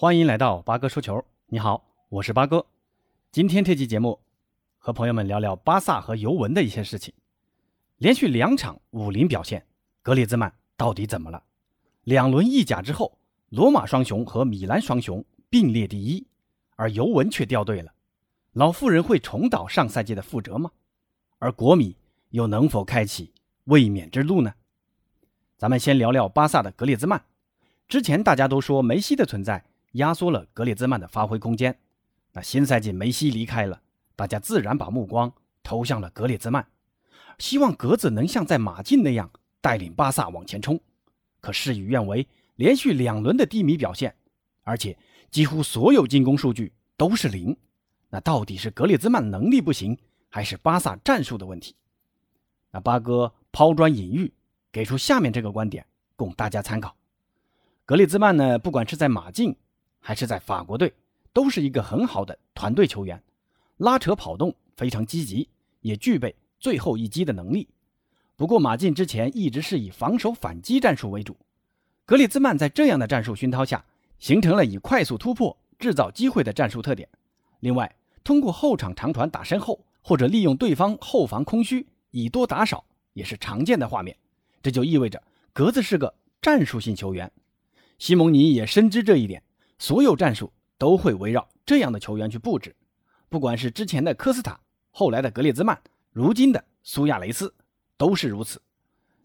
欢迎来到八哥说球。你好，我是八哥。今天这期节目和朋友们聊聊巴萨和尤文的一些事情。连续两场五零表现，格列兹曼到底怎么了？两轮意甲之后，罗马双雄和米兰双雄并列第一，而尤文却掉队了。老妇人会重蹈上赛季的覆辙吗？而国米又能否开启卫冕之路呢？咱们先聊聊巴萨的格列兹曼。之前大家都说梅西的存在。压缩了格列兹曼的发挥空间。那新赛季梅西离开了，大家自然把目光投向了格列兹曼，希望格子能像在马竞那样带领巴萨往前冲。可事与愿违，连续两轮的低迷表现，而且几乎所有进攻数据都是零。那到底是格列兹曼能力不行，还是巴萨战术的问题？那八哥抛砖引玉，给出下面这个观点供大家参考：格列兹曼呢，不管是在马竞，还是在法国队，都是一个很好的团队球员，拉扯跑动非常积极，也具备最后一击的能力。不过马竞之前一直是以防守反击战术为主，格列兹曼在这样的战术熏陶下，形成了以快速突破制造机会的战术特点。另外，通过后场长传打身后，或者利用对方后防空虚以多打少，也是常见的画面。这就意味着格子是个战术性球员。西蒙尼也深知这一点。所有战术都会围绕这样的球员去布置，不管是之前的科斯塔，后来的格列兹曼，如今的苏亚雷斯，都是如此。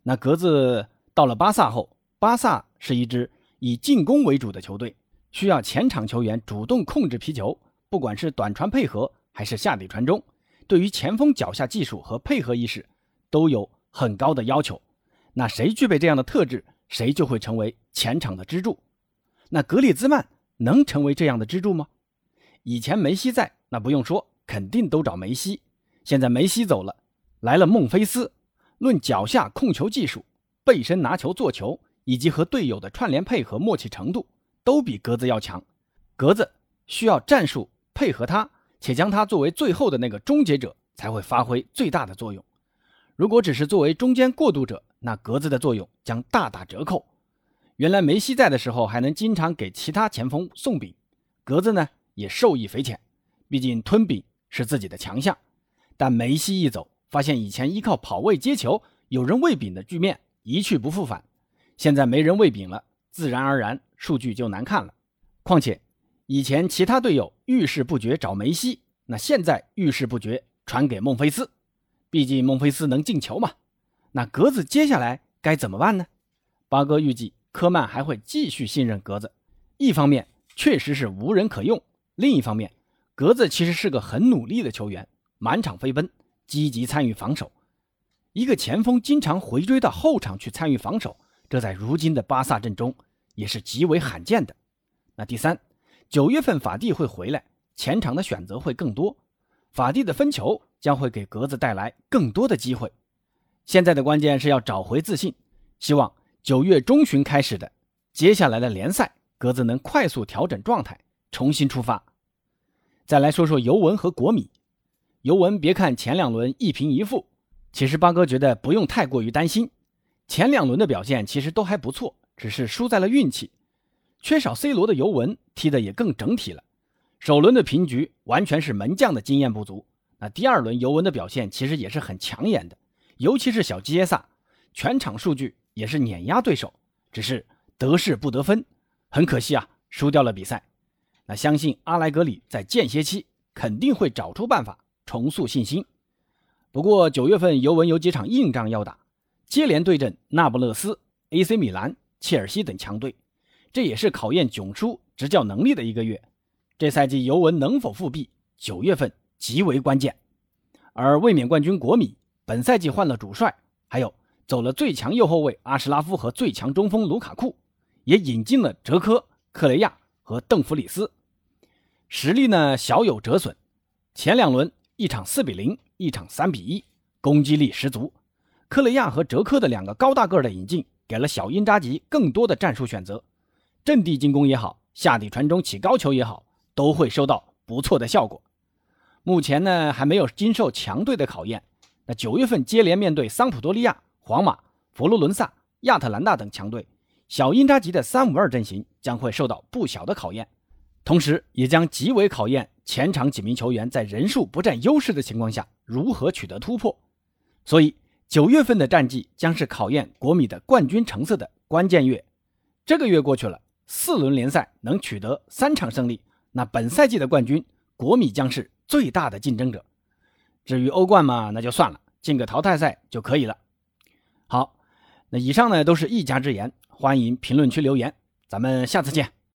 那格子到了巴萨后，巴萨是一支以进攻为主的球队，需要前场球员主动控制皮球，不管是短传配合还是下底传中，对于前锋脚下技术和配合意识都有很高的要求。那谁具备这样的特质，谁就会成为前场的支柱。那格列兹曼。能成为这样的支柱吗？以前梅西在，那不用说，肯定都找梅西。现在梅西走了，来了孟菲斯。论脚下控球技术、背身拿球做球，以及和队友的串联配合默契程度，都比格子要强。格子需要战术配合他，且将他作为最后的那个终结者，才会发挥最大的作用。如果只是作为中间过渡者，那格子的作用将大打折扣。原来梅西在的时候，还能经常给其他前锋送饼，格子呢也受益匪浅。毕竟吞饼是自己的强项。但梅西一走，发现以前依靠跑位接球、有人喂饼的局面一去不复返。现在没人喂饼了，自然而然数据就难看了。况且以前其他队友遇事不决找梅西，那现在遇事不决传给孟菲斯。毕竟孟菲斯能进球嘛。那格子接下来该怎么办呢？八哥预计。科曼还会继续信任格子，一方面确实是无人可用，另一方面，格子其实是个很努力的球员，满场飞奔，积极参与防守。一个前锋经常回追到后场去参与防守，这在如今的巴萨阵中也是极为罕见的。那第三，九月份法蒂会回来，前场的选择会更多，法蒂的分球将会给格子带来更多的机会。现在的关键是要找回自信，希望。九月中旬开始的，接下来的联赛，格子能快速调整状态，重新出发。再来说说尤文和国米。尤文别看前两轮一平一负，其实八哥觉得不用太过于担心。前两轮的表现其实都还不错，只是输在了运气。缺少 C 罗的尤文踢得也更整体了。首轮的平局完全是门将的经验不足。那第二轮尤文的表现其实也是很抢眼的，尤其是小基耶萨，全场数据。也是碾压对手，只是得势不得分，很可惜啊，输掉了比赛。那相信阿莱格里在间歇期肯定会找出办法重塑信心。不过九月份尤文有几场硬仗要打，接连对阵那不勒斯、AC 米兰、切尔西等强队，这也是考验囧叔执教能力的一个月。这赛季尤文能否复辟，九月份极为关键。而卫冕冠军国米本赛季换了主帅，还有。走了最强右后卫阿什拉夫和最强中锋卢卡库，也引进了哲科、克雷亚和邓弗里斯，实力呢小有折损。前两轮一场四比零，一场三比一，攻击力十足。克雷亚和哲科的两个高大个的引进，给了小因扎吉更多的战术选择，阵地进攻也好，下底传中起高球也好，都会收到不错的效果。目前呢还没有经受强队的考验，那九月份接连面对桑普多利亚。皇马、佛罗伦萨、亚特兰大等强队，小因扎吉的三五二阵型将会受到不小的考验。同时也将极为考验前场几名球员在人数不占优势的情况下如何取得突破。所以，九月份的战绩将是考验国米的冠军成色的关键月。这个月过去了，四轮联赛能取得三场胜利，那本赛季的冠军，国米将是最大的竞争者。至于欧冠嘛，那就算了，进个淘汰赛就可以了。那以上呢都是一家之言，欢迎评论区留言，咱们下次见。